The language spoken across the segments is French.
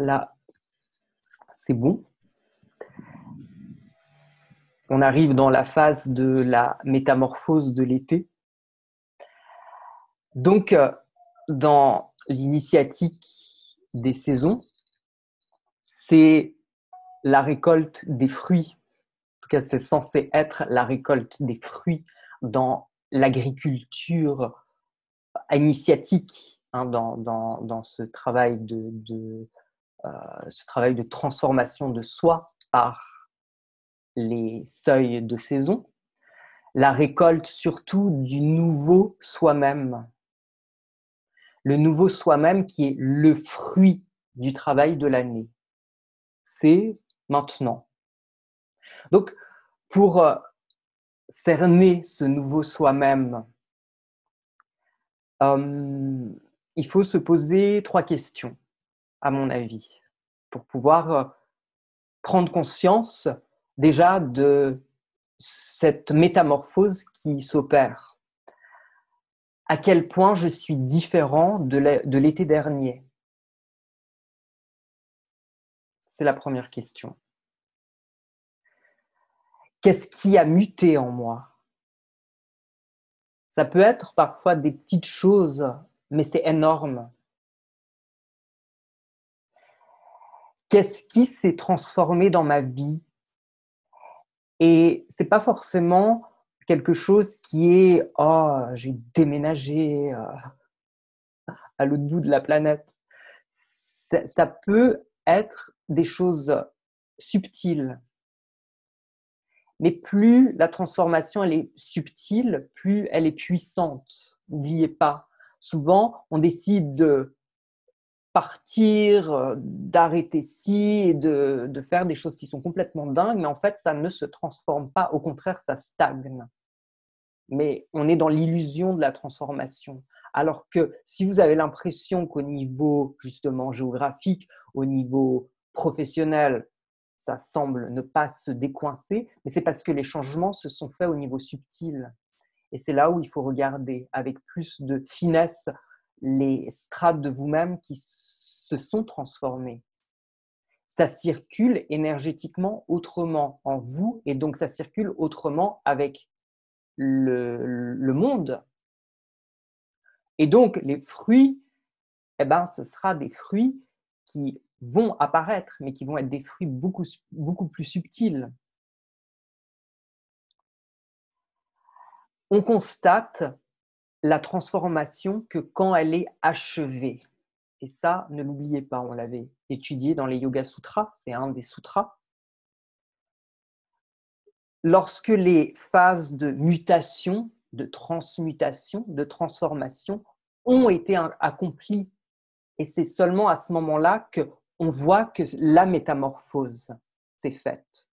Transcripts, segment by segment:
Là, c'est bon. On arrive dans la phase de la métamorphose de l'été. Donc, euh, dans l'initiatique des saisons, c'est la récolte des fruits. En tout cas, c'est censé être la récolte des fruits dans l'agriculture initiatique, hein, dans, ce, travail de, ce travail de transformation de soi par les seuils de saison. La récolte surtout du nouveau soi-même. Le nouveau soi-même qui est le fruit du travail de l'année. C'est maintenant. Donc, pour euh, cerner ce nouveau soi-même, euh, il faut se poser trois questions, à mon avis, pour pouvoir euh, prendre conscience déjà de cette métamorphose qui s'opère. À quel point je suis différent de l'été dernier? C'est la première question. Qu'est-ce qui a muté en moi? Ça peut être parfois des petites choses, mais c'est énorme. Qu'est-ce qui s'est transformé dans ma vie? Et c'est pas forcément quelque chose qui est oh j'ai déménagé euh, à l'autre bout de la planète. ça peut être des choses subtiles mais plus la transformation elle est subtile, plus elle est puissante. N'oubliez pas, souvent on décide de partir, euh, d'arrêter ci et de, de, faire des choses qui sont complètement dingues, mais en fait ça ne se transforme pas, au contraire ça stagne. Mais on est dans l'illusion de la transformation. Alors que si vous avez l'impression qu'au niveau justement géographique, au niveau professionnel, ça semble ne pas se décoincer, mais c'est parce que les changements se sont faits au niveau subtil. Et c'est là où il faut regarder avec plus de finesse les strates de vous-même qui se sont transformées. Ça circule énergétiquement autrement en vous et donc ça circule autrement avec le, le monde. Et donc les fruits, eh ben, ce sera des fruits qui vont apparaître, mais qui vont être des fruits beaucoup, beaucoup plus subtils. On constate la transformation que quand elle est achevée. Et ça, ne l'oubliez pas, on l'avait étudié dans les Yoga Sutras, c'est un des sutras. Lorsque les phases de mutation, de transmutation, de transformation ont été accomplies, et c'est seulement à ce moment-là que on voit que la métamorphose s'est faite.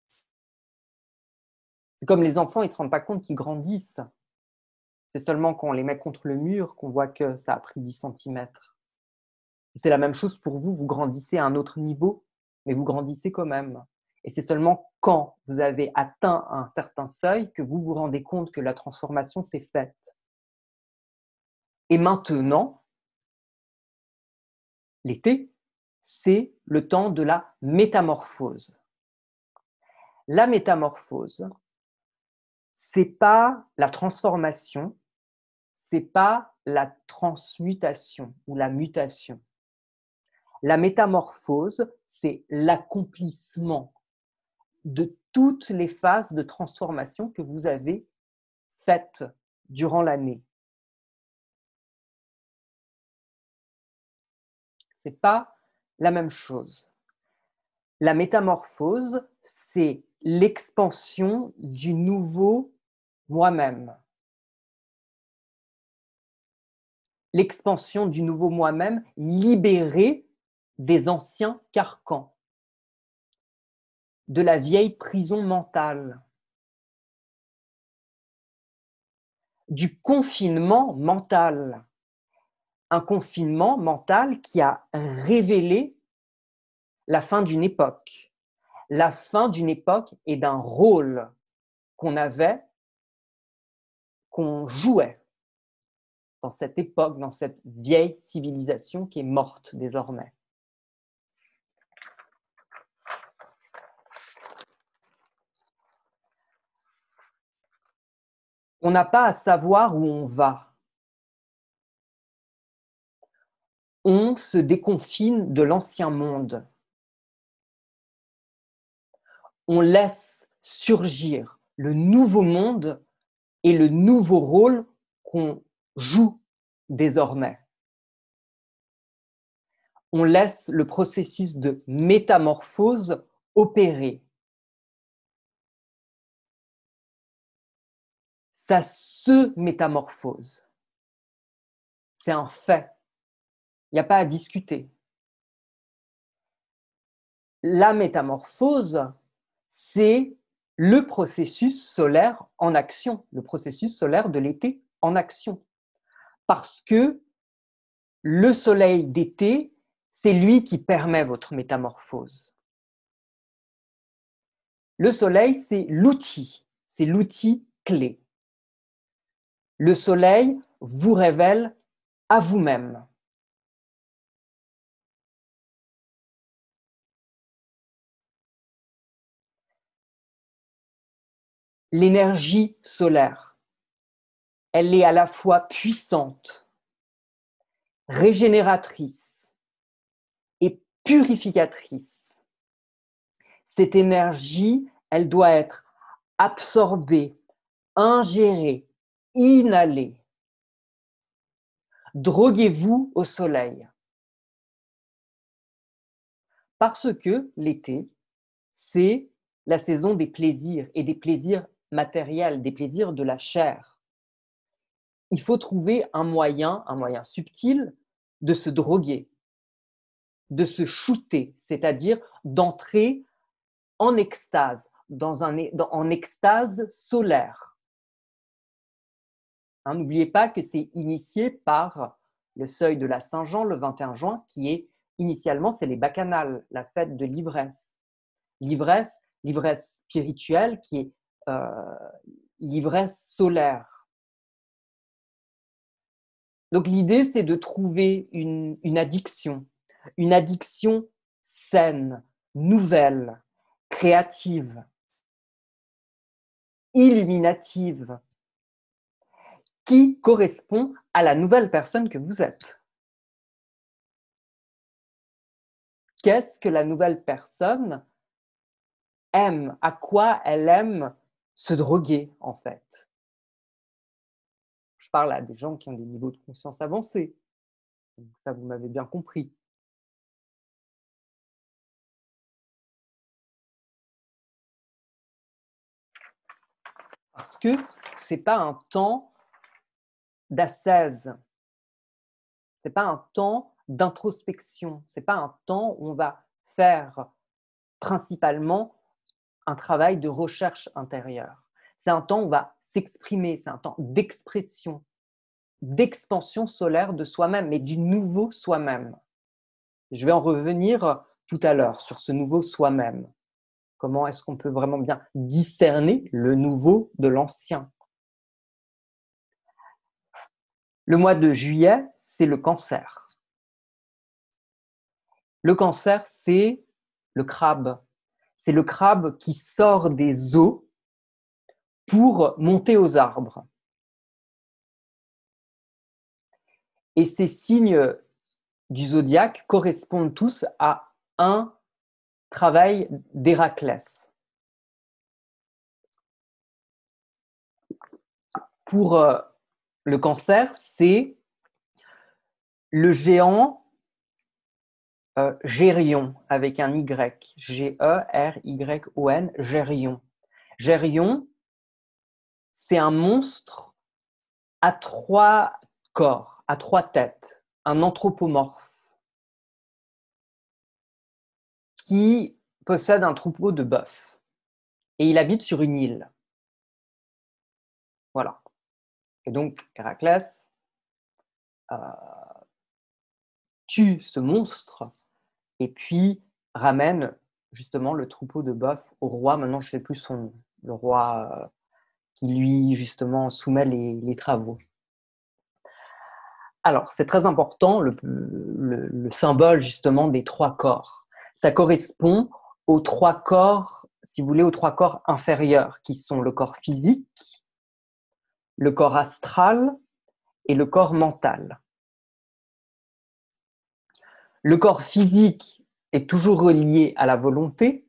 C'est comme les enfants, ils ne se rendent pas compte qu'ils grandissent. C'est seulement quand on les met contre le mur qu'on voit que ça a pris 10 cm. C'est la même chose pour vous, vous grandissez à un autre niveau, mais vous grandissez quand même. Et c'est seulement quand vous avez atteint un certain seuil que vous vous rendez compte que la transformation s'est faite. Et maintenant, l'été, c'est le temps de la métamorphose. La métamorphose, c'est pas la transformation, c'est pas la transmutation ou la mutation. La métamorphose, c'est l'accomplissement de toutes les phases de transformation que vous avez faites durant l'année. C'est pas la même chose. La métamorphose, c'est l'expansion du nouveau moi-même. L'expansion du nouveau moi-même libéré des anciens carcans, de la vieille prison mentale, du confinement mental. Un confinement mental qui a révélé la fin d'une époque, la fin d'une époque et d'un rôle qu'on avait, qu'on jouait dans cette époque, dans cette vieille civilisation qui est morte désormais. On n'a pas à savoir où on va. On se déconfine de l'ancien monde. On laisse surgir le nouveau monde et le nouveau rôle qu'on joue désormais. On laisse le processus de métamorphose opérer. Ça se métamorphose. C'est un fait. Il n'y a pas à discuter. La métamorphose, c'est le processus solaire en action, le processus solaire de l'été en action. Parce que le soleil d'été, c'est lui qui permet votre métamorphose. Le soleil, c'est l'outil, c'est l'outil clé. Le soleil vous révèle à vous-même. L'énergie solaire, elle est à la fois puissante, régénératrice et purificatrice. Cette énergie, elle doit être absorbée, ingérée, inhalée. Droguez-vous au soleil. Parce que l'été, c'est la saison des plaisirs et des plaisirs matériels, des plaisirs de la chair. Il faut trouver un moyen, un moyen subtil de se droguer, de se shooter, c'est-à-dire d'entrer en extase, dans un, en extase solaire. Hein, n'oubliez pas que c'est initié par le seuil de la Saint-Jean le 21 juin, qui est initialement, c'est les bacchanales, la fête de l'ivresse. L'ivresse, l'ivresse spirituelle qui est euh, l'ivresse solaire. Donc l'idée, c'est de trouver une, une addiction, une addiction saine, nouvelle, créative, illuminative, qui correspond à la nouvelle personne que vous êtes. Qu'est-ce que la nouvelle personne aime? À quoi elle aime se droguer, en fait? Je parle à des gens qui ont des niveaux de conscience avancés. Ça, vous m'avez bien compris. Parce que ce n'est pas un temps d'assaise, ce n'est pas un temps d'introspection, ce n'est pas un temps où on va faire principalement un travail de recherche intérieure. C'est un temps où on va s'exprimer, c'est un temps d'expression, d'expansion solaire de soi-même, mais du nouveau soi-même. Je vais en revenir tout à l'heure sur ce nouveau soi-même. Comment est-ce qu'on peut vraiment bien discerner le nouveau de l'ancien? Le mois de juillet, c'est le cancer. Le cancer, c'est le crabe. C'est le crabe qui sort des eaux pour monter aux arbres. Et ces signes du zodiaque correspondent tous à un travail d'Héraclès. Pour euh, le cancer, c'est le géant euh, Gérion avec un Y, G-E-R-Y-O-N, Gérion. Gérion, c'est un monstre à trois corps, à trois têtes, un anthropomorphe. qui possède un troupeau de bœufs. Et il habite sur une île. Voilà. Et donc, Héraclès euh, tue ce monstre et puis ramène justement le troupeau de bœufs au roi. Maintenant, je ne sais plus son nom. Le roi euh, qui lui, justement, soumet les, travaux. Alors, c'est très important, le symbole justement des trois corps ça correspond aux trois corps, si vous voulez, aux trois corps inférieurs, qui sont le corps physique, le corps astral et le corps mental. Le corps physique est toujours relié à la volonté.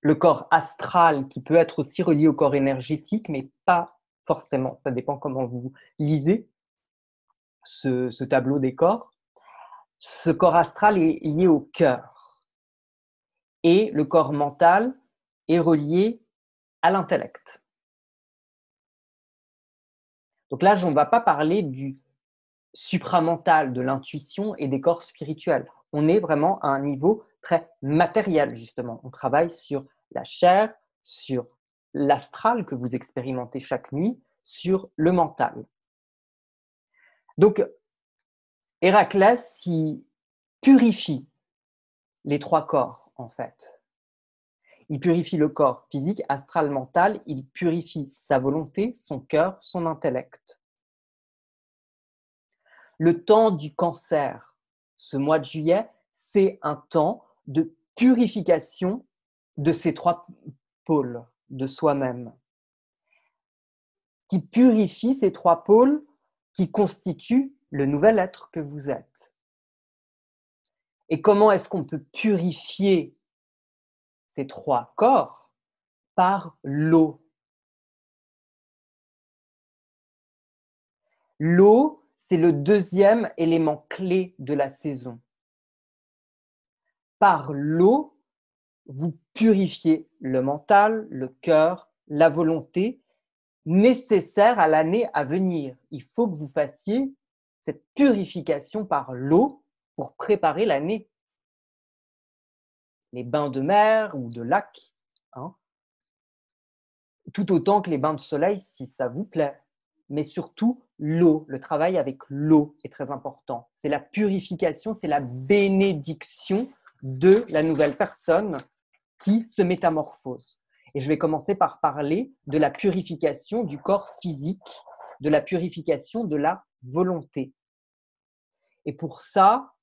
Le corps astral qui peut être aussi relié au corps énergétique, mais pas forcément. Ça dépend comment vous lisez ce, tableau des corps. Ce corps astral est lié au cœur. Et le corps mental est relié à l'intellect. Donc là, on ne va pas parler du supramental, de l'intuition et des corps spirituels. On est vraiment à un niveau très matériel, justement. On travaille sur la chair, sur l'astral que vous expérimentez chaque nuit, sur le mental. Donc, Héraclès, il purifie les trois corps, en fait. Il purifie le corps physique, astral, mental. Il purifie sa volonté, son cœur, son intellect. Le temps du cancer, ce mois de juillet, c'est un temps de purification de ces trois pôles de soi-même, qui purifie ces trois pôles qui constituent le nouvel être que vous êtes. Et comment est-ce qu'on peut purifier trois corps par l'eau. L'eau, c'est le deuxième élément clé de la saison. Par l'eau, vous purifiez le mental, le cœur, la volonté nécessaire à l'année à venir. Il faut que vous fassiez cette purification par l'eau pour préparer l'année les bains de mer ou de lac, hein, tout autant que les bains de soleil si ça vous plaît. Mais surtout, l'eau, le travail avec l'eau est très important. C'est la purification, c'est la bénédiction de la nouvelle personne qui se métamorphose. Et je vais commencer par parler de la purification du corps physique, de la purification de la volonté. Et pour ça,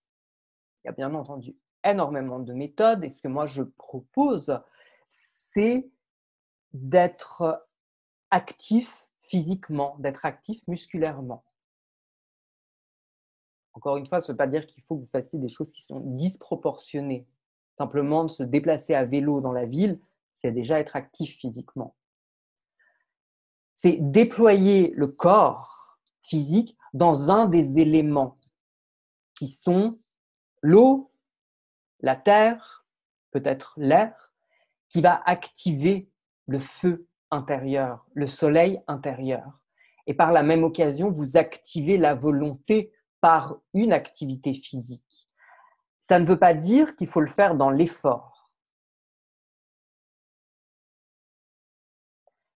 il y a bien entendu énormément de méthodes et ce que moi je propose, c'est d'être actif physiquement, d'être actif musculairement. Encore une fois, ça ne veut pas dire qu'il faut que vous fassiez des choses qui sont disproportionnées. Simplement de se déplacer à vélo dans la ville, c'est déjà être actif physiquement. C'est déployer le corps physique dans un des éléments qui sont l'eau, la terre, peut-être l'air, qui va activer le feu intérieur, le soleil intérieur. Et par la même occasion, vous activez la volonté par une activité physique. Ça ne veut pas dire qu'il faut le faire dans l'effort.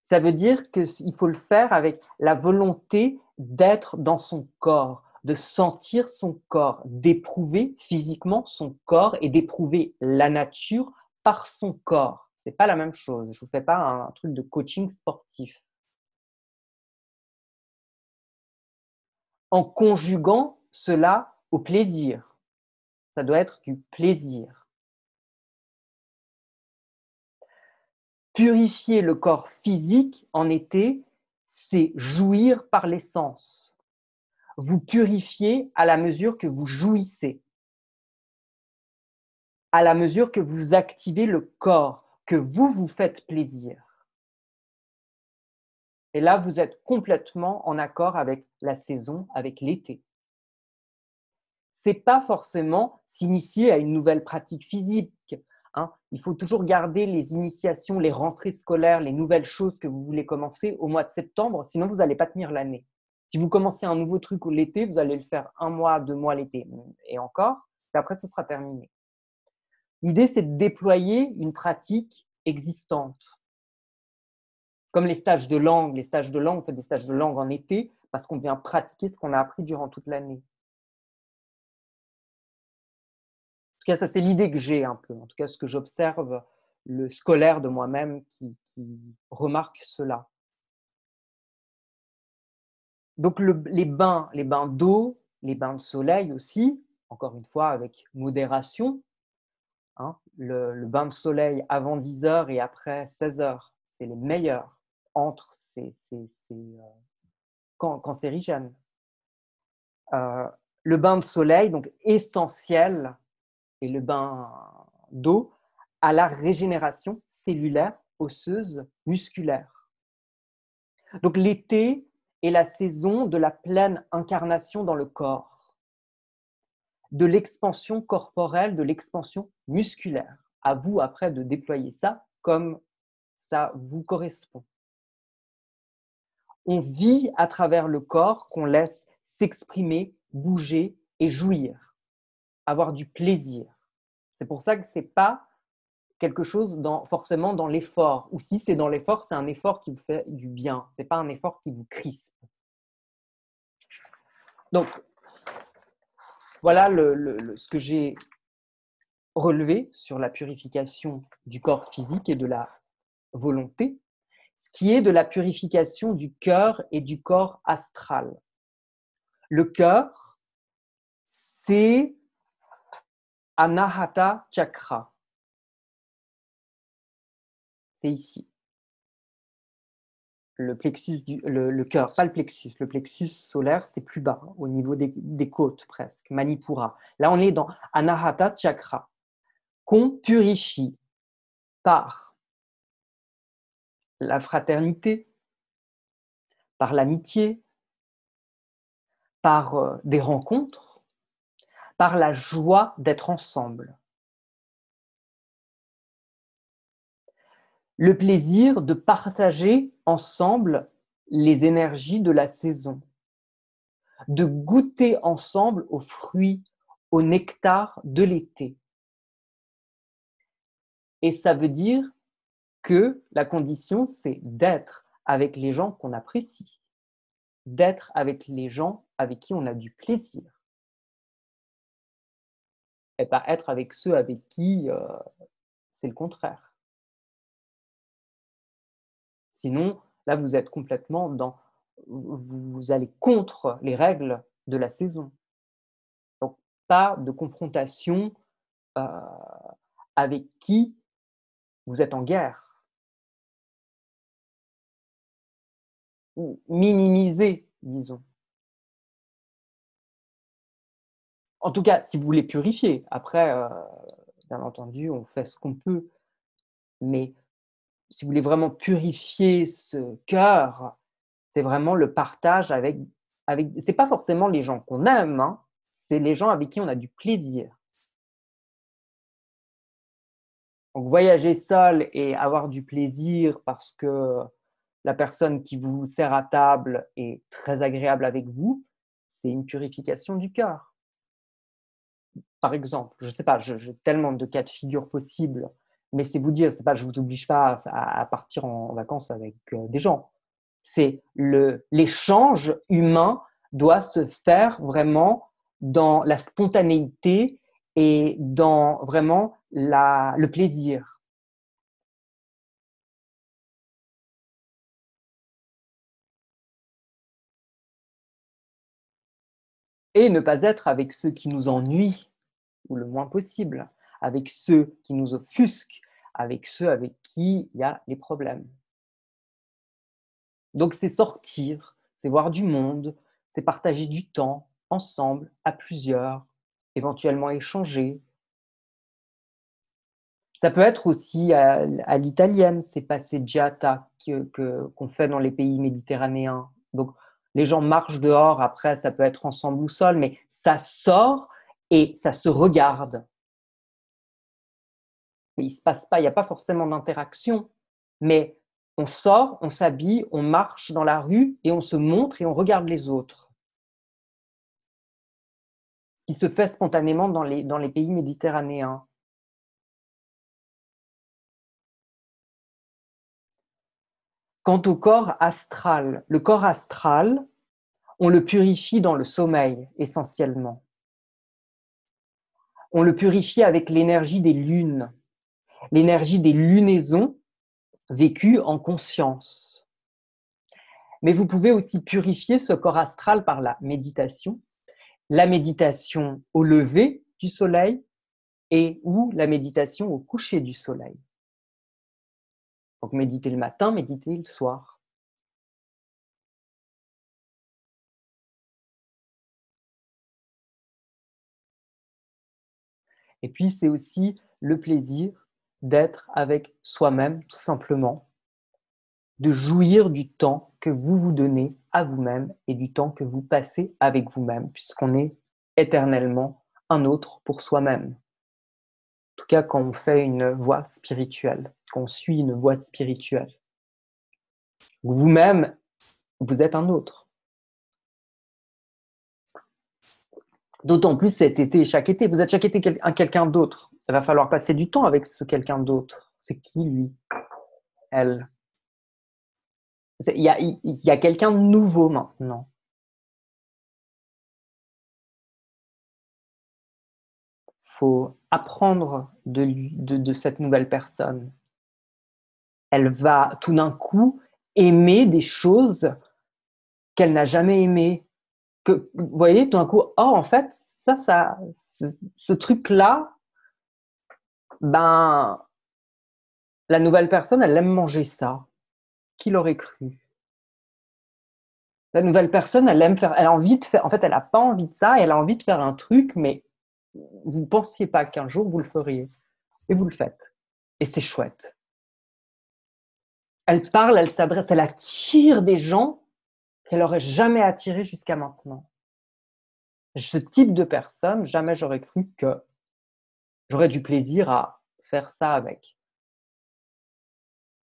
Ça veut dire qu'il faut le faire avec la volonté d'être dans son corps, de sentir son corps, d'éprouver physiquement son corps et d'éprouver la nature par son corps. C'est pas la même chose. Je vous fais pas un truc de coaching sportif. En conjuguant cela au plaisir. Ça doit être du plaisir. Purifier le corps physique en été, c'est jouir par l'essence vous purifiez à la mesure que vous jouissez, à la mesure que vous activez le corps, que vous vous faites plaisir. Et là, vous êtes complètement en accord avec la saison, avec l'été. C'est pas forcément s'initier à une nouvelle pratique physique. Hein. Il faut toujours garder les initiations, les rentrées scolaires, les nouvelles choses que vous voulez commencer au mois de septembre, sinon vous n'allez pas tenir l'année. Si vous commencez un nouveau truc l'été, vous allez le faire un mois, deux mois l'été et encore, et après ce sera terminé. L'idée, c'est de déployer une pratique existante. Comme les stages de langue, les stages de langue, on fait des stages de langue en été parce qu'on vient pratiquer ce qu'on a appris durant toute l'année. En tout cas, ça c'est l'idée que j'ai un peu. En tout cas, ce que j'observe, le scolaire de moi-même qui remarque cela. Donc les bains, les bains d'eau, les bains de soleil aussi, encore une fois avec modération. Hein. le, bain de soleil avant 10 heures et après 16 heures, c'est les meilleurs. entre ces, ces, ces cancérigènes. le bain de soleil, donc essentiel, et le bain d'eau à la régénération cellulaire, osseuse, musculaire. Donc l'été est la saison de la pleine incarnation dans le corps, de l'expansion corporelle, de l'expansion musculaire. À vous après de déployer ça comme ça vous correspond. On vit à travers le corps qu'on laisse s'exprimer, bouger et jouir, avoir du plaisir. C'est pour ça que ce n'est pas quelque chose dans, forcément dans l'effort. Ou si c'est dans l'effort, c'est un effort qui vous fait du bien. Ce n'est pas un effort qui vous crispe. Donc, voilà ce que j'ai relevé sur la purification du corps physique et de la volonté, ce qui est de la purification du cœur et du corps astral. Le cœur, c'est Anahata Chakra c'est ici. Le plexus du le, cœur, pas le plexus. Le plexus solaire, c'est plus bas, au niveau des, des, côtes presque, Manipura. Là, on est dans Anahata Chakra, qu'on purifie par la fraternité, par l'amitié, par euh, des rencontres, par la joie d'être ensemble. Le plaisir de partager ensemble les énergies de la saison, de goûter ensemble aux fruits, au nectar de l'été. Et ça veut dire que la condition, c'est d'être avec les gens qu'on apprécie, d'être avec les gens avec qui on a du plaisir, et pas être avec ceux avec qui euh, c'est le contraire. Sinon, là, vous êtes complètement dans. Vous allez contre les règles de la saison. Donc, pas de confrontation euh, avec qui vous êtes en guerre. Ou minimiser, disons. En tout cas, si vous voulez purifier, après, euh, bien entendu, on fait ce qu'on peut. Mais si vous voulez vraiment purifier ce cœur, c'est vraiment le partage avec, avec c'est pas forcément les gens qu'on aime, hein, c'est les gens avec qui on a du plaisir. Donc voyager seul et avoir du plaisir parce que la personne qui vous sert à table est très agréable avec vous, c'est une purification du cœur. Par exemple, je ne sais pas, j'ai tellement de cas de figure possibles mais c'est vous dire, c'est pas, je vous oblige pas à, partir en vacances avec euh, des gens. C'est l'échange humain doit se faire vraiment dans la spontanéité et dans vraiment la, le plaisir. Et ne pas être avec ceux qui nous ennuient, ou le moins possible avec ceux qui nous offusquent, avec ceux avec qui il y a les problèmes. Donc c'est sortir, c'est voir du monde, c'est partager du temps ensemble, à plusieurs, éventuellement échanger. Ça peut être aussi à, l'italienne, c'est passeggiata qu'on que, fait dans les pays méditerranéens. Donc les gens marchent dehors, après ça peut être ensemble ou seul, mais ça sort et ça se regarde il se passe pas, il n'y a pas forcément d'interaction, mais on sort, on s'habille, on marche dans la rue et on se montre et on regarde les autres. Ce qui se fait spontanément dans les, dans les pays méditerranéens. Quant au corps astral, le corps astral, on le purifie dans le sommeil essentiellement. On le purifie avec l'énergie des lunes l'énergie des lunaisons vécues en conscience. Mais vous pouvez aussi purifier ce corps astral par la méditation, la méditation au lever du soleil et ou la méditation au coucher du soleil. Donc méditer le matin, méditer le soir. Et puis, c'est aussi le plaisir d'être avec soi-même, tout simplement, de jouir du temps que vous vous donnez à vous-même et du temps que vous passez avec vous-même, puisqu'on est éternellement un autre pour soi-même. En tout cas, quand on fait une voie spirituelle, quand on suit une voie spirituelle. Vous-même, vous êtes un autre. D'autant plus cet été chaque été. Vous êtes chaque été un quelqu'un d'autre. Il va falloir passer du temps avec ce quelqu'un d'autre. C'est qui lui? Elle Il y a, quelqu'un de nouveau maintenant. faut apprendre de cette nouvelle personne. Elle va tout d'un coup aimer des choses qu'elle n'a jamais aimées que, vous voyez, tout d'un coup, oh, en fait, ça, ça, ce, truc-là, ben, la nouvelle personne, elle aime manger ça. Qui l'aurait cru? La nouvelle personne, elle aime faire, elle a envie de faire, en fait, elle n'a pas envie de ça, elle a envie de faire un truc, mais vous ne pensiez pas qu'un jour vous le feriez. Et vous le faites. Et c'est chouette. Elle parle, elle s'adresse, elle attire des gens qu'elle n'aurait jamais attiré jusqu'à maintenant. Ce type de personne, jamais j'aurais cru que j'aurais du plaisir à faire ça avec.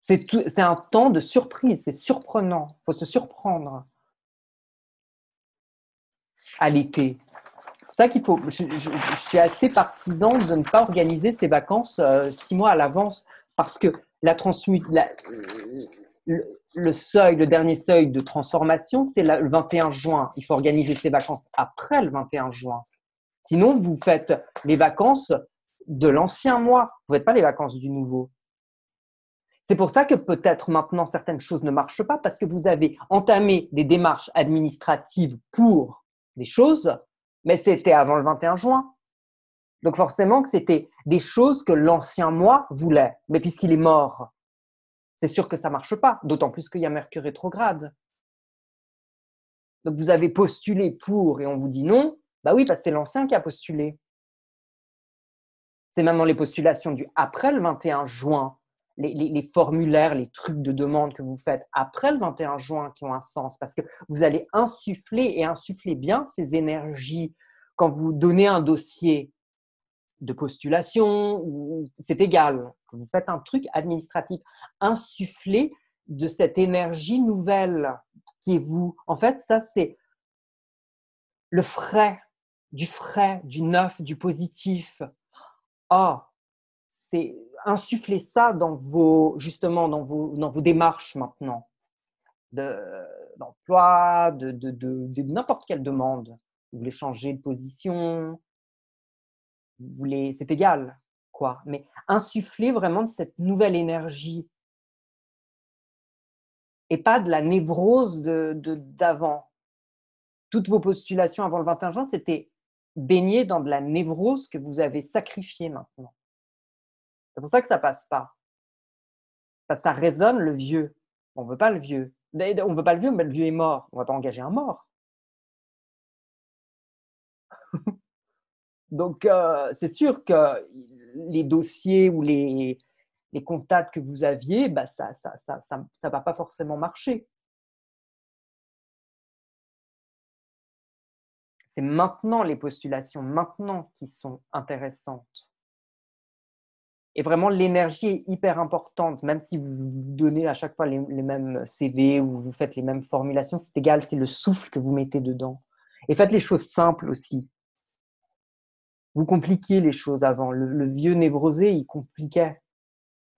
C'est un temps de surprise, c'est surprenant, il faut se surprendre à l'été. C'est ça qu'il faut. Je, suis assez partisan de ne pas organiser ces vacances euh, six mois à l'avance parce que la transmute, le, seuil, le dernier seuil de transformation, c'est le 21 juin. Il faut organiser ses vacances après le 21 juin. Sinon, vous faites les vacances de l'ancien mois. Vous ne faites pas les vacances du nouveau. C'est pour ça que peut-être maintenant certaines choses ne marchent pas parce que vous avez entamé des démarches administratives pour des choses, mais c'était avant le 21 juin. Donc forcément que c'était des choses que l'ancien mois voulait. Mais puisqu'il est mort, c'est sûr que ça ne marche pas, d'autant plus qu'il y a Mercure rétrograde. Donc vous avez postulé pour et on vous dit non, bah oui, parce que c'est l'ancien qui a postulé. C'est maintenant les postulations du après le 21 juin, les, les, formulaires, les trucs de demande que vous faites après le 21 juin qui ont un sens, parce que vous allez insuffler et insuffler bien ces énergies quand vous donnez un dossier de postulation, c'est égal, que vous faites un truc administratif, insuffler de cette énergie nouvelle qui est vous. En fait, ça, c'est le frais, du frais, du neuf, du positif. Ah, c'est insuffler ça dans vos, justement, dans vos, dans vos démarches maintenant d'emploi, de, de, de, de n'importe quelle demande. Vous voulez changer de position, c'est égal, quoi. Mais insuffler vraiment cette nouvelle énergie et pas de la névrose de d'avant. Toutes vos postulations avant le 21 juin, c'était baigné dans de la névrose que vous avez sacrifiée maintenant. C'est pour ça que ça passe pas. Ça résonne le vieux. On veut pas le vieux. On veut pas le vieux, mais le vieux est mort. On va pas engager un mort. Donc, euh, c'est sûr que les dossiers ou les, contacts que vous aviez, bah, ça ne va pas forcément marcher. C'est maintenant les postulations, maintenant qui sont intéressantes. Et vraiment, l'énergie est hyper importante, même si vous donnez à chaque fois les, mêmes CV ou vous faites les mêmes formulations, c'est égal, c'est le souffle que vous mettez dedans. Et faites les choses simples aussi vous compliquiez les choses avant. Le, vieux névrosé, il compliquait.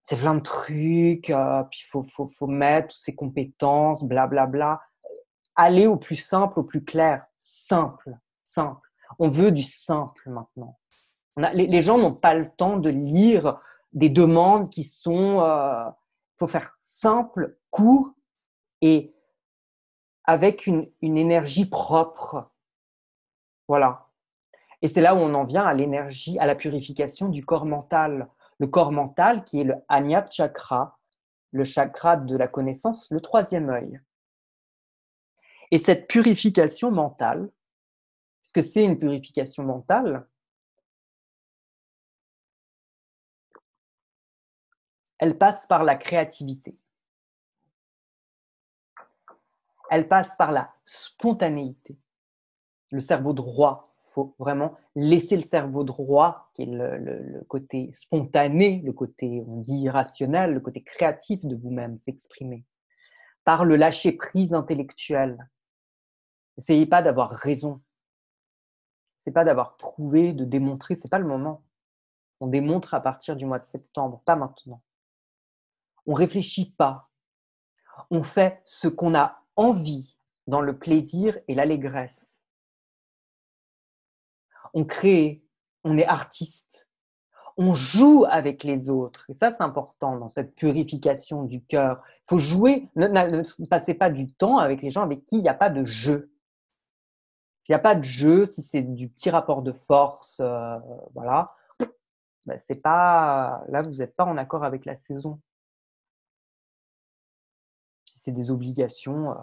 C'est plein de trucs, euh, puis il faut, faut, faut, mettre ses compétences, blablabla. Bla. Allez au plus simple, au plus clair. Simple, simple. On veut du simple maintenant. Les, gens n'ont pas le temps de lire des demandes qui sont... Il euh, faut faire simple, court et avec une, une énergie propre. Voilà. Et c'est là où on en vient à l'énergie, à la purification du corps mental. Le corps mental qui est le Anyab Chakra, le chakra de la connaissance, le troisième œil. Et cette purification mentale, parce que c'est une purification mentale, elle passe par la créativité. Elle passe par la spontanéité. Le cerveau droit faut vraiment laisser le cerveau droit, qui est le, côté spontané, le côté, on dit, irrationnel, le côté créatif de vous-même s'exprimer. Par le lâcher-prise intellectuel. N'essayez pas d'avoir raison. C'est pas d'avoir prouvé, de démontrer, c'est pas le moment. On démontre à partir du mois de septembre, pas maintenant. On réfléchit pas. On fait ce qu'on a envie dans le plaisir et l'allégresse. On crée, on est artiste. On joue avec les autres. Et ça, c'est important dans cette purification du cœur. Il faut jouer. Ne, passez pas du temps avec les gens avec qui il n'y a pas de jeu. S'il n'y a pas de jeu, si c'est du petit rapport de force, euh, voilà, ben, c'est pas là vous n'êtes pas en accord avec la saison. Si c'est des obligations, euh,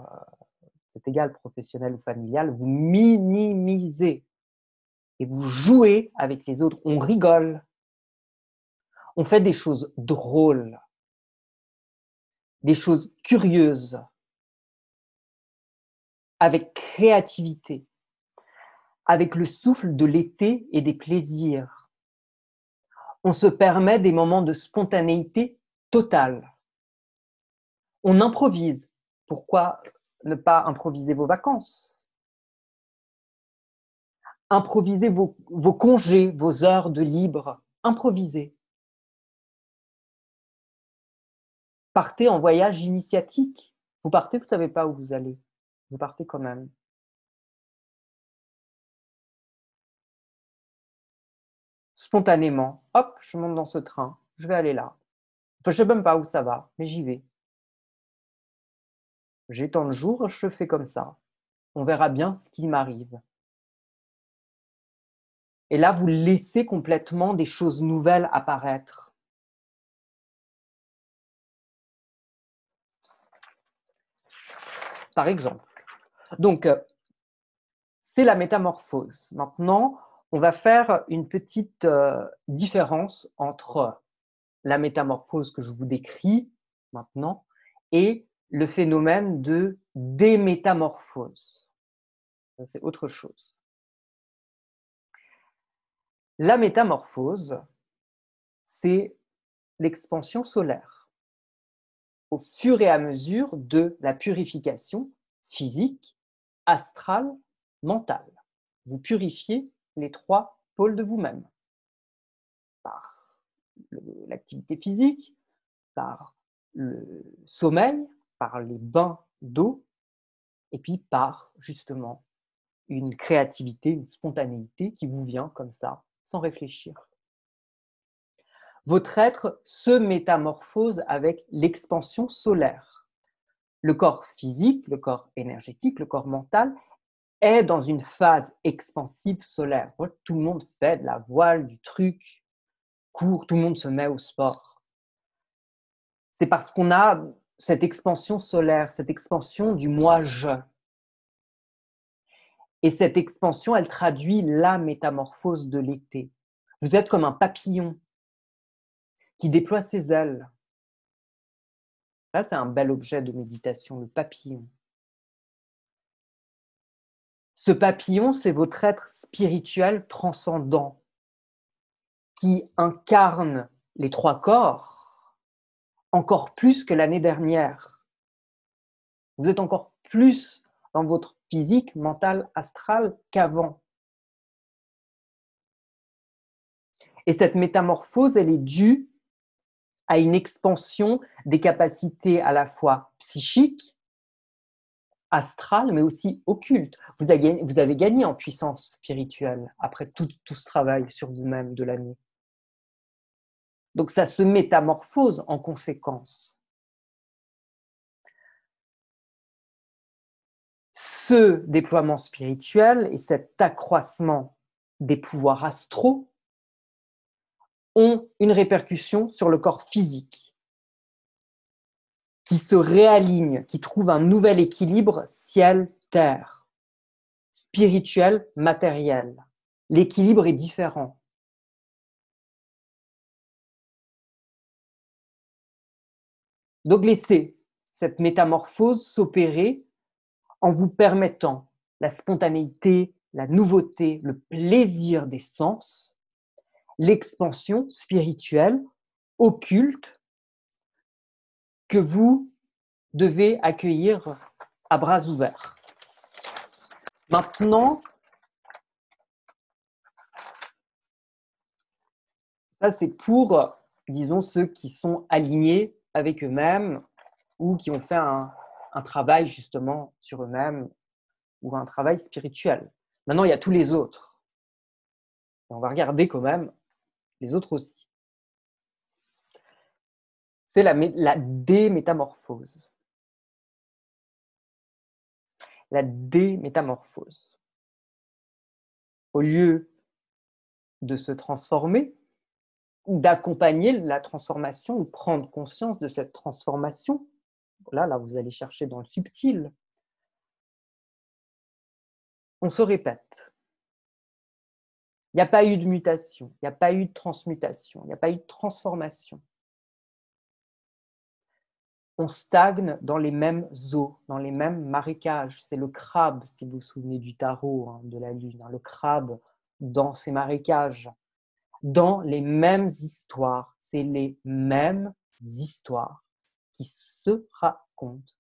c'est égal, professionnelles ou familiales, vous minimisez et vous jouez avec les autres. On rigole, on fait des choses drôles, des choses curieuses, avec créativité, avec le souffle de l'été et des plaisirs on se permet des moments de spontanéité totale. On improvise. Pourquoi ne pas improviser vos vacances? Improvisez vos, congés, vos heures de libre. Improvisez. Partez en voyage initiatique. Vous partez, vous ne savez pas où vous allez. Vous partez quand même. spontanément, hop, je monte dans ce train, je vais aller là. Enfin, je ne sais même pas où ça va, mais j'y vais. J'ai tant de jours, je fais comme ça. On verra bien ce qui m'arrive. Et là, vous laissez complètement des choses nouvelles apparaître. Par exemple. Donc, euh, c'est la métamorphose. Maintenant, on va faire une petite euh, différence entre la métamorphose que je vous décris maintenant et le phénomène de démétamorphose. C'est autre chose. La métamorphose, c'est l'expansion solaire. Au fur et à mesure de la purification physique, astrale, mentale. Vous purifiez les trois pôles de vous-même. Par l'activité physique, par le sommeil, par les bains d'eau, et puis par justement une créativité, une spontanéité qui vous vient comme ça, sans réfléchir. Votre être se métamorphose avec l'expansion solaire. Le corps physique, le corps énergétique, le corps mental est dans une phase expansive solaire. Tout le monde fait de la voile, du truc, court, tout le monde se met au sport. C'est parce qu'on a cette expansion solaire, cette expansion du moi-je. Et cette expansion, elle traduit la métamorphose de l'été. Vous êtes comme un papillon qui déploie ses ailes. Là, c'est un bel objet de méditation, le papillon. Ce papillon, c'est votre être spirituel transcendant qui incarne les trois corps encore plus que l'année dernière. Vous êtes encore plus dans votre physique, mental, astral qu'avant. Et cette métamorphose, elle est due à une expansion des capacités à la fois psychiques, astral, mais aussi occulte. Vous avez, gagné, en puissance spirituelle après tout ce travail sur vous-même de l'année. Donc ça se métamorphose en conséquence. Ce déploiement spirituel et cet accroissement des pouvoirs astraux ont une répercussion sur le corps physique qui se réaligne, qui trouve un nouvel équilibre ciel-terre, spirituel, matériel. L'équilibre est différent. Donc laissez cette métamorphose s'opérer en vous permettant la spontanéité, la nouveauté, le plaisir des sens, l'expansion spirituelle, occulte, que vous devez accueillir à bras ouverts. Maintenant, ça c'est pour, disons, ceux qui sont alignés avec eux-mêmes ou qui ont fait un, un travail justement sur eux-mêmes ou un travail spirituel. Maintenant, il y a tous les autres. on va regarder quand même les autres aussi. C'est la, la démétamorphose. La démétamorphose. Au lieu de se transformer, d'accompagner la transformation ou prendre conscience de cette transformation, là, là, vous allez chercher dans le subtil. On se répète. Il n'y a pas eu de mutation, il n'y a pas eu de transmutation, il n'y a pas eu de transformation. On stagne dans les mêmes eaux, dans les mêmes marécages. C'est le crabe, si vous vous souvenez du tarot hein, de la lune, hein, le crabe dans ces marécages, dans les mêmes histoires. C'est les mêmes histoires qui se.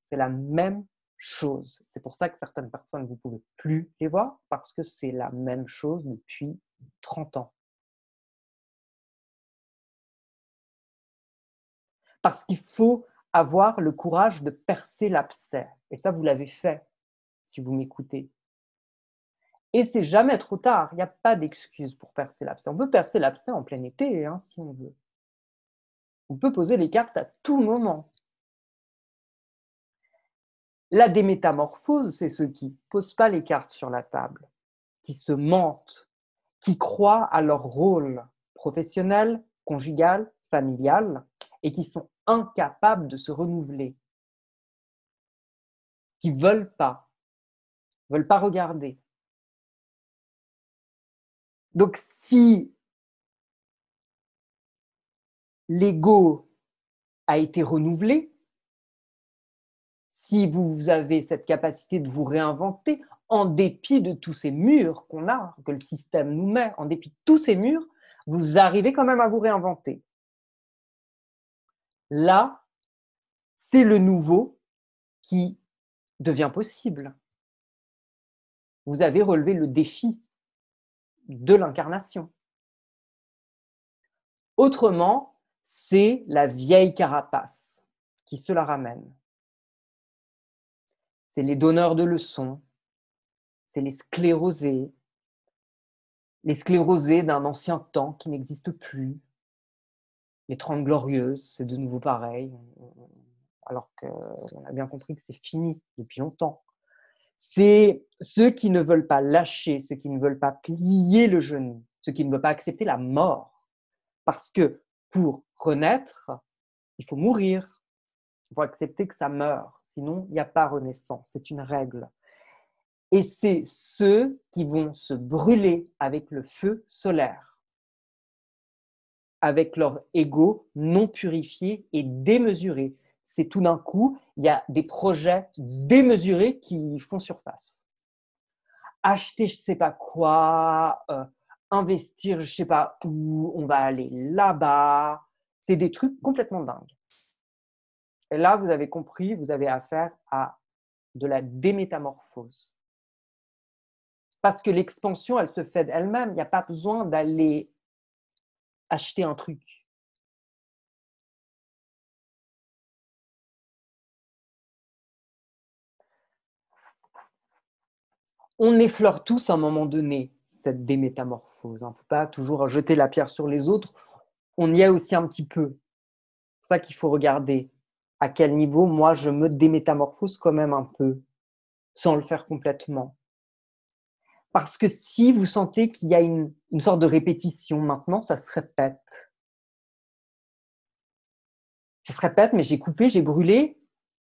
C'est la même chose. C'est pour ça que certaines personnes, vous ne pouvez plus les voir parce que c'est la même chose depuis 30 ans. Parce qu'il faut avoir le courage de percer l'abcès. Et ça, vous l'avez fait, si vous m'écoutez. Et c'est jamais trop tard. Il n'y a pas d'excuse pour percer l'abcès. On peut percer l'abcès en plein été, hein, si on veut. On peut poser les cartes à tout moment. La démétamorphose, c'est ceux qui ne posent pas les cartes sur la table, qui se mentent, qui croient à leur rôle professionnel, conjugal, familial, et qui sont incapables de se renouveler, qui ne veulent pas, veulent pas regarder. Donc si l'ego a été renouvelé, si vous avez cette capacité de vous réinventer, en dépit de tous ces murs qu'on a, que le système nous met, en dépit de tous ces murs, vous arrivez quand même à vous réinventer. Là, c'est le nouveau qui devient possible. Vous avez relevé le défi de l'incarnation. Autrement, c'est la vieille carapace qui se la ramène c'est les donneurs de leçons, c'est les sclérosés, les sclérosés d'un ancien temps qui n'existe plus, les Trente Glorieuses, c'est de nouveau pareil, alors qu'on a bien compris que c'est fini depuis longtemps. C'est ceux qui ne veulent pas lâcher, ceux qui ne veulent pas plier le genou, ceux qui ne veulent pas accepter la mort. Parce que pour renaître, il faut mourir, il faut accepter que ça meurt. Sinon, il n'y a pas renaissance. C'est une règle. Et c'est ceux qui vont se brûler avec le feu solaire, avec leur ego non purifié et démesuré. C'est tout d'un coup, il y a des projets démesurés qui font surface. Acheter je ne sais pas quoi, euh, investir je ne sais pas où, on va aller là-bas. C'est des trucs complètement dingues. Et là, vous avez compris, vous avez affaire à de la démétamorphose. Parce que l'expansion, elle se fait d'elle-même. Il n'y a pas besoin d'aller acheter un truc. On effleure tous à un moment donné cette démétamorphose. Il ne faut pas toujours jeter la pierre sur les autres. On y est aussi un petit peu. C'est ça qu'il faut regarder à quel niveau moi je me démétamorphose quand même un peu, sans le faire complètement. Parce que si vous sentez qu'il y a une, sorte de répétition maintenant, ça se répète. Ça se répète, mais j'ai coupé, j'ai brûlé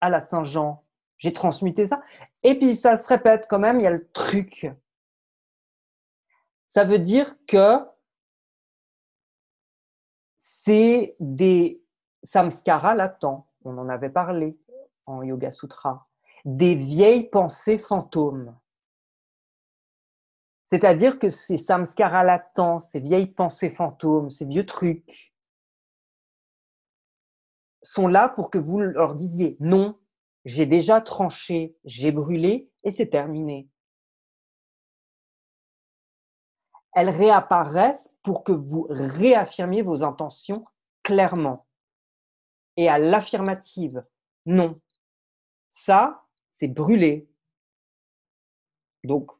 à la Saint-Jean. J'ai transmuté ça. Et puis ça se répète quand même, il y a le truc. Ça veut dire que c'est des samskaras latents on en avait parlé en Yoga Sutra, des vieilles pensées fantômes. C'est-à-dire que ces samskaras latents, ces vieilles pensées fantômes, ces vieux trucs, sont là pour que vous leur disiez non, j'ai déjà tranché, j'ai brûlé et c'est terminé. Elles réapparaissent pour que vous réaffirmiez vos intentions clairement et à l'affirmative. Non, ça, c'est brûlé. Donc,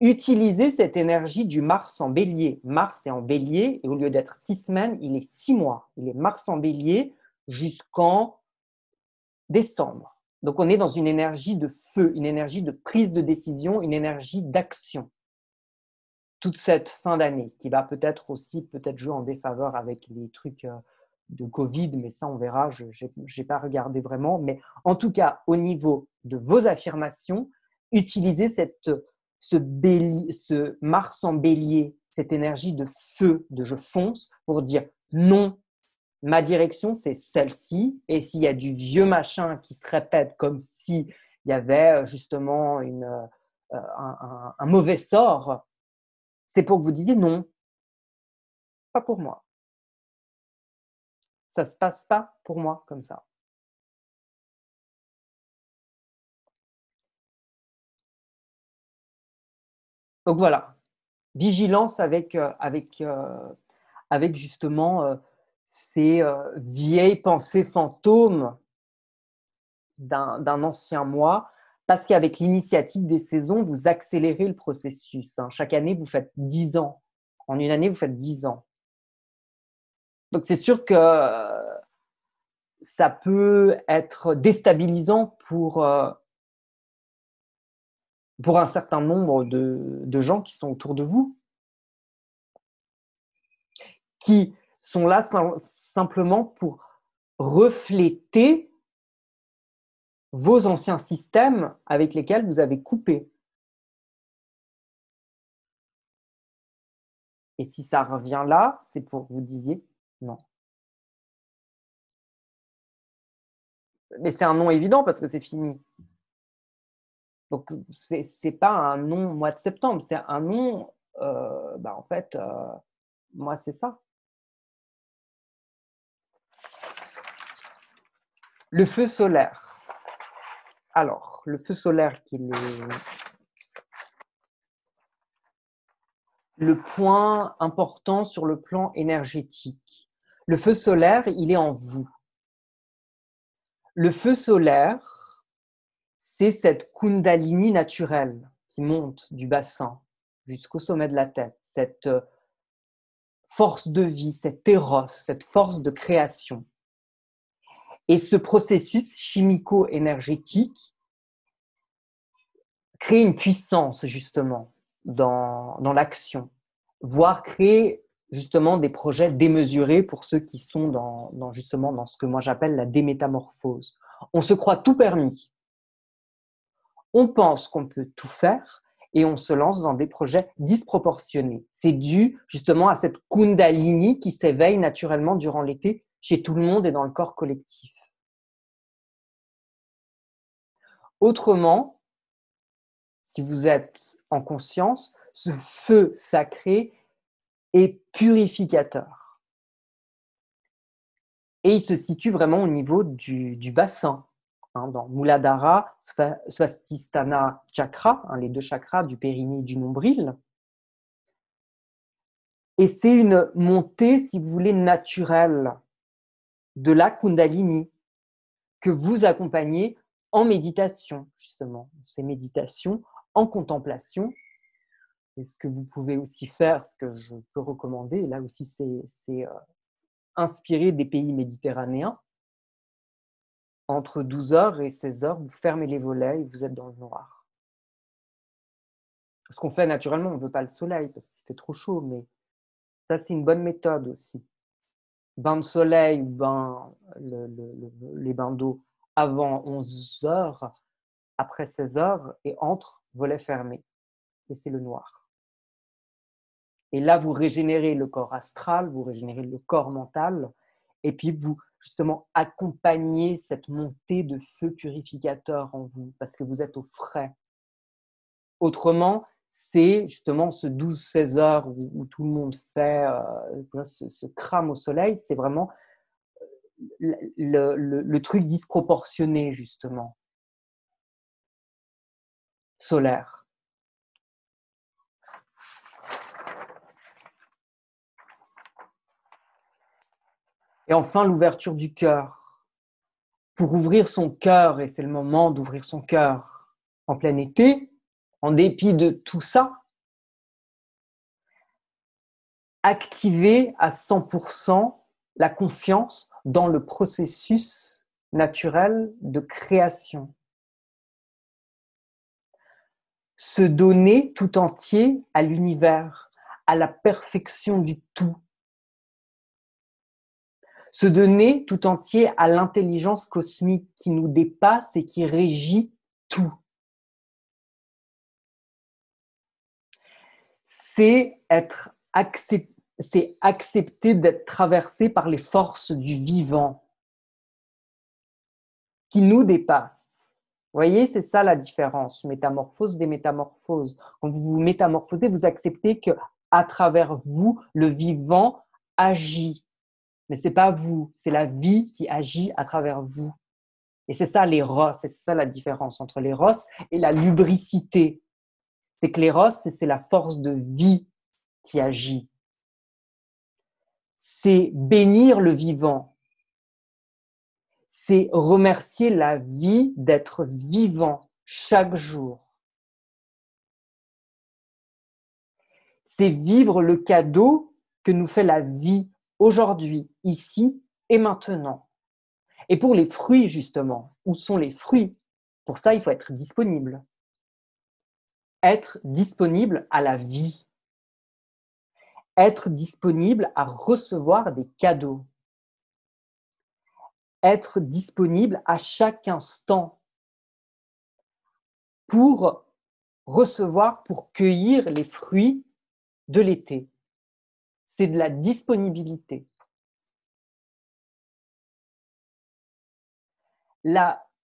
Utilisez cette énergie du Mars en bélier. Mars est en bélier et au lieu d'être six semaines, il est six mois. Il est Mars en bélier jusqu'en décembre. Donc on est dans une énergie de feu, une énergie de prise de décision, une énergie d'action. Toute cette fin d'année qui va peut-être aussi peut-être jouer en défaveur avec les trucs euh, de Covid, mais ça on verra, je n'ai pas regardé vraiment. Mais en tout cas, au niveau de vos affirmations, utilisez cette ce, ce Mars en bélier, cette énergie de feu, de je fonce, pour dire non, ma direction, c'est celle-ci. Et s'il y a du vieux machin qui se répète comme s'il y avait euh, justement une, euh, un, mauvais sort, c'est pour que vous disiez non, pas pour moi. Ça ne se passe pas pour moi comme ça. Donc voilà, vigilance avec, euh, avec, euh, avec justement euh, ces vieilles pensées fantômes d'un ancien moi, parce qu'avec l'initiative des saisons, vous accélérez le processus. Hein. Chaque année, vous faites 10 ans. En une année, vous faites 10 ans. Donc c'est sûr que ça peut être déstabilisant pour, pour un certain nombre de, gens qui sont autour de vous, qui sont là simplement pour refléter vos anciens systèmes avec lesquels vous avez coupé. Et si ça revient là, c'est pour que vous disiez non. Mais c'est un non évident parce que c'est fini. Donc, ce n'est pas un nom mois de septembre, c'est un nom, euh, bah, en fait, euh, moi, c'est ça. Le feu solaire. Alors, le feu solaire qui est le, point important sur le plan énergétique. Le feu solaire, il est en vous. Le feu solaire, c'est cette kundalini naturelle qui monte du bassin jusqu'au sommet de la tête, cette euh, force de vie, cet éros, cette force de création. Et ce processus chimico-énergétique crée une puissance justement dans, dans l'action, voire créer justement des projets démesurés pour ceux qui sont dans, dans justement dans ce que moi j'appelle la démétamorphose. On se croit tout permis, on pense qu'on peut tout faire et on se lance dans des projets disproportionnés. C'est dû justement à cette kundalini qui s'éveille naturellement durant l'été chez tout le monde et dans le corps collectif. Autrement, si vous êtes en conscience, ce feu sacré est purificateur. Et il se situe vraiment au niveau du, bassin, Hein, dans Muladhara, Swastistana Chakra, hein, les deux chakras du périnée et du nombril. Et c'est une montée, si vous voulez, naturelle de la Kundalini que vous accompagnez en méditation, justement. Ces méditations en contemplation. Et ce que vous pouvez aussi faire, ce que je peux recommander, là aussi c'est euh, inspiré des pays méditerranéens, entre 12h et 16h, vous fermez les volets et vous êtes dans le noir. Ce qu'on fait naturellement, on ne veut pas le soleil parce qu'il fait trop chaud, mais ça, c'est une bonne méthode aussi. Bain de soleil ou bain, les bains d'eau avant 11h, après 16h et entre volets fermés. Et c'est le noir. Et là, vous régénérez le corps astral, vous régénérez le corps mental, et puis vous, justement, accompagnez cette montée de feu purificateur en vous, parce que vous êtes au frais. Autrement, c'est justement ce 12-16 heures où, tout le monde fait euh, ce, crame au soleil, c'est vraiment euh, le, truc disproportionné, justement, solaire. Et enfin, l'ouverture du cœur. Pour ouvrir son cœur, et c'est le moment d'ouvrir son cœur en plein été, en dépit de tout ça, activer à 100% la confiance dans le processus naturel de création. Se donner tout entier à l'univers, à la perfection du tout. Se donner tout entier à l'intelligence cosmique qui nous dépasse et qui régit tout. C'est être c'est accepter d'être traversé par les forces du vivant qui nous dépassent. Vous voyez, c'est ça la différence, métamorphose des métamorphoses. Quand vous vous métamorphosez, vous acceptez que à travers vous, le vivant agit. Mais c'est pas vous, c'est la vie qui agit à travers vous. Et c'est ça l'éros, c'est ça la différence entre l'éros et la lubricité c'est que l'éros, c'est la force de vie qui agit. C'est bénir le vivant. C'est remercier la vie d'être vivant chaque jour. C'est vivre le cadeau que nous fait la vie aujourd'hui, ici et maintenant. Et pour les fruits, justement, où sont les fruits? Pour ça, il faut être disponible être disponible à la vie, être disponible à recevoir des cadeaux, être disponible à chaque instant pour recevoir, pour cueillir les fruits de l'été. C'est de la disponibilité.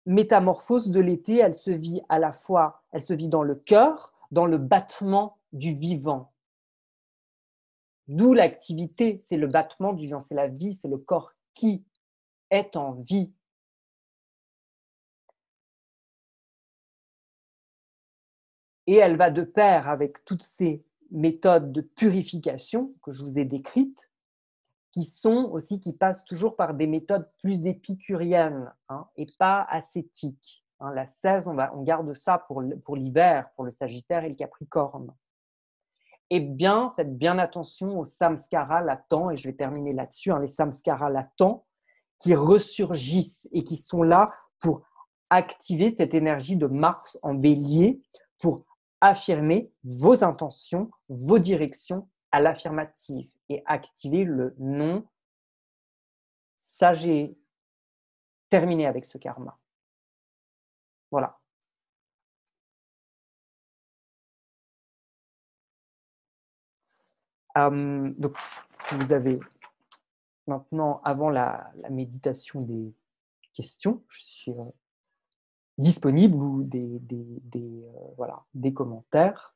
Métamorphose de l'été, elle se vit à la fois, elle se vit dans le cœur, dans le battement du vivant. D'où l'activité, c'est le battement du vivant, c'est la vie, c'est le corps qui est en vie. Et elle va de pair avec toutes ces méthodes de purification que je vous ai décrites, qui sont aussi, qui passent toujours par des méthodes plus épicuriennes hein, et pas ascétiques. Hein. La 16, on, va, on garde ça pour, l'hiver, pour le Sagittaire et le Capricorne. Et bien, faites bien attention aux samskaras latents, et je vais terminer là-dessus, hein, les samskaras latents qui ressurgissent et qui sont là pour activer cette énergie de Mars en bélier, pour affirmer vos intentions, vos directions à l'affirmative et activer le non. Ça, terminé avec ce karma. Voilà. donc, si vous avez maintenant, avant la, méditation des questions, je suis euh, disponible ou des, euh, voilà, des commentaires.